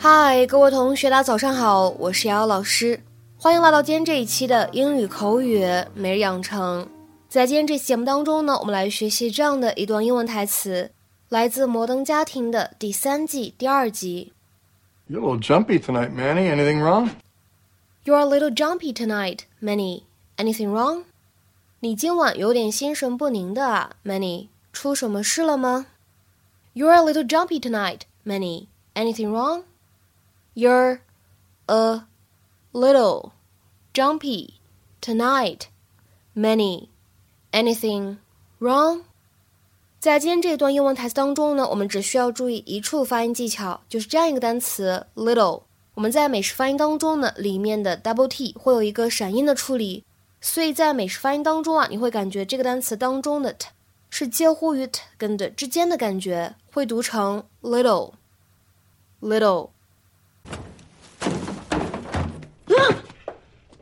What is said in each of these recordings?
嗨，各位同学，大家早上好，我是瑶瑶老师，欢迎来到今天这一期的英语口语每日养成。在今天这期节目当中呢，我们来学习这样的一段英文台词，来自《摩登家庭》的第三季第二集。You're a little jumpy tonight, Manny. Anything wrong? You're a little jumpy tonight, Manny. Anything wrong? 你今晚有点心神不宁的啊，Manny。出什么事了吗？You're a little jumpy tonight, Manny. Anything wrong? You're a little jumpy tonight. Many Anything wrong? 在今天这段英文台词当中呢，我们只需要注意一处发音技巧，就是这样一个单词 little。我们在美式发音当中呢，里面的 double t 会有一个闪音的处理，所以在美式发音当中啊，你会感觉这个单词当中的 t 是介乎于 t 跟的之间的感觉，会读成 little little。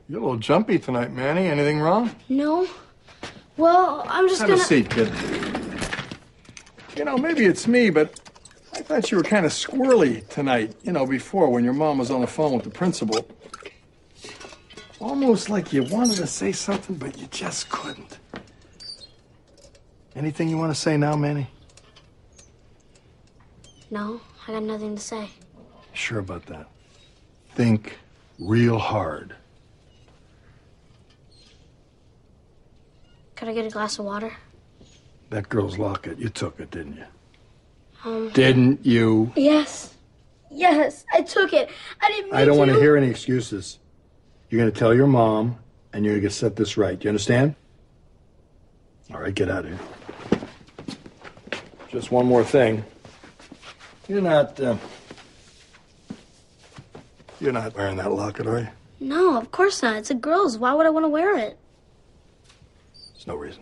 You're a little jumpy tonight, Manny. Anything wrong? No. Well, I'm just Have a gonna. seat, kid. You know, maybe it's me, but I thought you were kind of squirrely tonight, you know, before when your mom was on the phone with the principal. Almost like you wanted to say something, but you just couldn't. Anything you want to say now, Manny? No, I got nothing to say. Sure about that? Think real hard. Could I get a glass of water? That girl's locket, you took it, didn't you? Um. Didn't you? Yes. Yes, I took it. I didn't. Mean I don't want to to hear any excuses. You're going to tell your mom, and you're going to set this right. You understand? All right, get out of here. Just one more thing. You're not. Uh, you're not wearing that locket, are you? No, of course not. It's a girl's. Why would I want to wear it? No reason.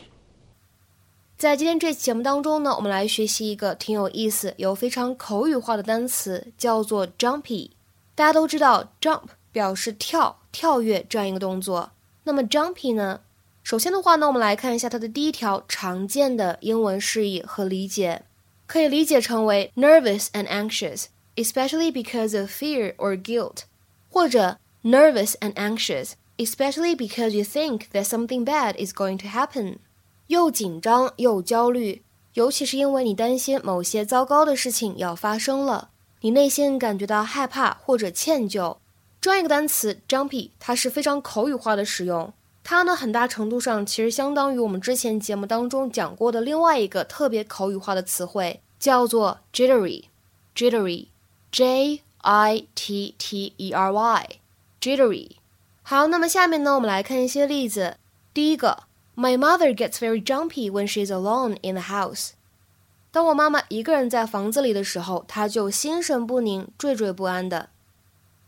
在今天这期节目当中呢，我们来学习一个挺有意思、又非常口语化的单词，叫做 jumpy。大家都知道，jump 表示跳、跳跃这样一个动作。那么 jumpy 呢？首先的话呢，我们来看一下它的第一条常见的英文释义和理解，可以理解成为 nervous and anxious, especially because of fear or guilt，或者 nervous and anxious, especially because you think that something bad is going to happen。又紧张又焦虑，尤其是因为你担心某些糟糕的事情要发生了，你内心感觉到害怕或者歉疚。这样一个单词 jumpy，它是非常口语化的使用。它呢，很大程度上其实相当于我们之前节目当中讲过的另外一个特别口语化的词汇，叫做 jittery，jittery，j i t t e r y，jittery。好，那么下面呢，我们来看一些例子。第一个。My mother gets very jumpy when she's alone in the house. 当我妈妈一个人在房子里的时候，她就心神不宁、惴惴不安的。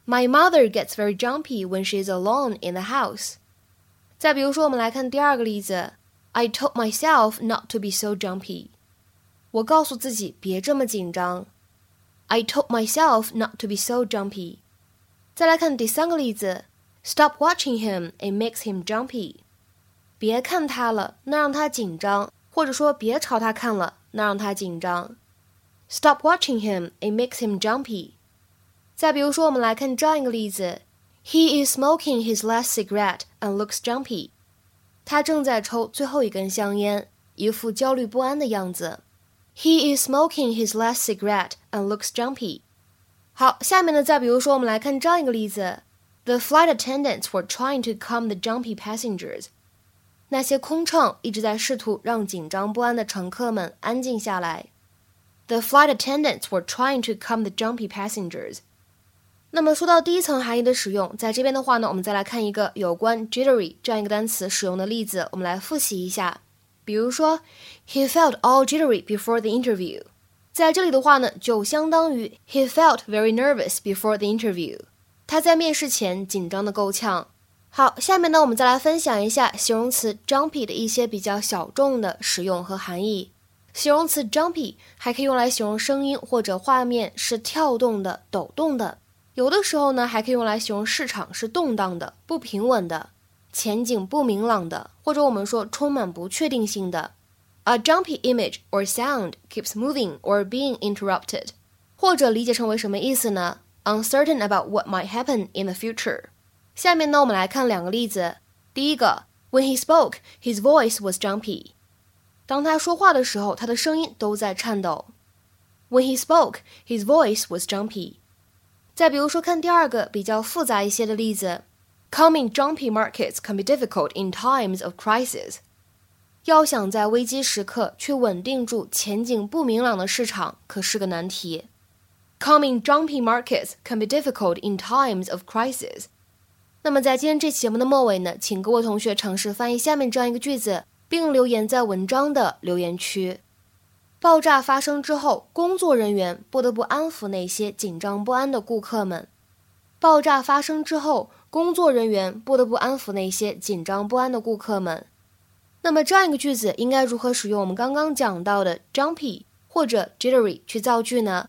My mother gets very jumpy when she's alone in the house. 再比如说，我们来看第二个例子。I told myself not to be so jumpy. 我告诉自己别这么紧张。I told myself not to be so jumpy. 再来看第三个例子。Stop watching him; it makes him jumpy. 别看他了，那让他紧张；或者说别朝他看了，那让他紧张。Stop watching him; it makes him jumpy. 再比如说，我们来看这样一个例子：He is smoking his last cigarette and looks jumpy. 他正在抽最后一根香烟，一副焦虑不安的样子。He is smoking his last cigarette and looks jumpy. 好，下面呢，再比如说，我们来看这样一个例子 ：The flight attendants were trying to calm the jumpy passengers. 那些空乘一直在试图让紧张不安的乘客们安静下来。The flight attendants were trying to calm the jumpy passengers. 那么说到第一层含义的使用，在这边的话呢，我们再来看一个有关 jittery 这样一个单词使用的例子，我们来复习一下。比如说，He felt all jittery before the interview. 在这里的话呢，就相当于 He felt very nervous before the interview. 他在面试前紧张的够呛。好，下面呢，我们再来分享一下形容词 jumpy 的一些比较小众的使用和含义。形容词 jumpy 还可以用来形容声音或者画面是跳动的、抖动的。有的时候呢，还可以用来形容市场是动荡的、不平稳的、前景不明朗的，或者我们说充满不确定性的。A jumpy image or sound keeps moving or being interrupted，或者理解成为什么意思呢？uncertain about what might happen in the future。下面呢，我们来看两个例子。第一个，When he spoke, his voice was jumpy。当他说话的时候，他的声音都在颤抖。When he spoke, his voice was jumpy。再比如说，看第二个比较复杂一些的例子，Calming jumpy markets can be difficult in times of crisis。要想在危机时刻去稳定住前景不明朗的市场，可是个难题。 Coming, jumpy markets can be difficult in times of crisis。那么在今天这期节目的末尾呢，请各位同学尝试翻译下面这样一个句子，并留言在文章的留言区。爆炸发生之后，工作人员不得不安抚那些紧张不安的顾客们。爆炸发生之后，工作人员不得不安抚那些紧张不安的顾客们。那么这样一个句子应该如何使用我们刚刚讲到的 jumpy 或者 jittery 去造句呢？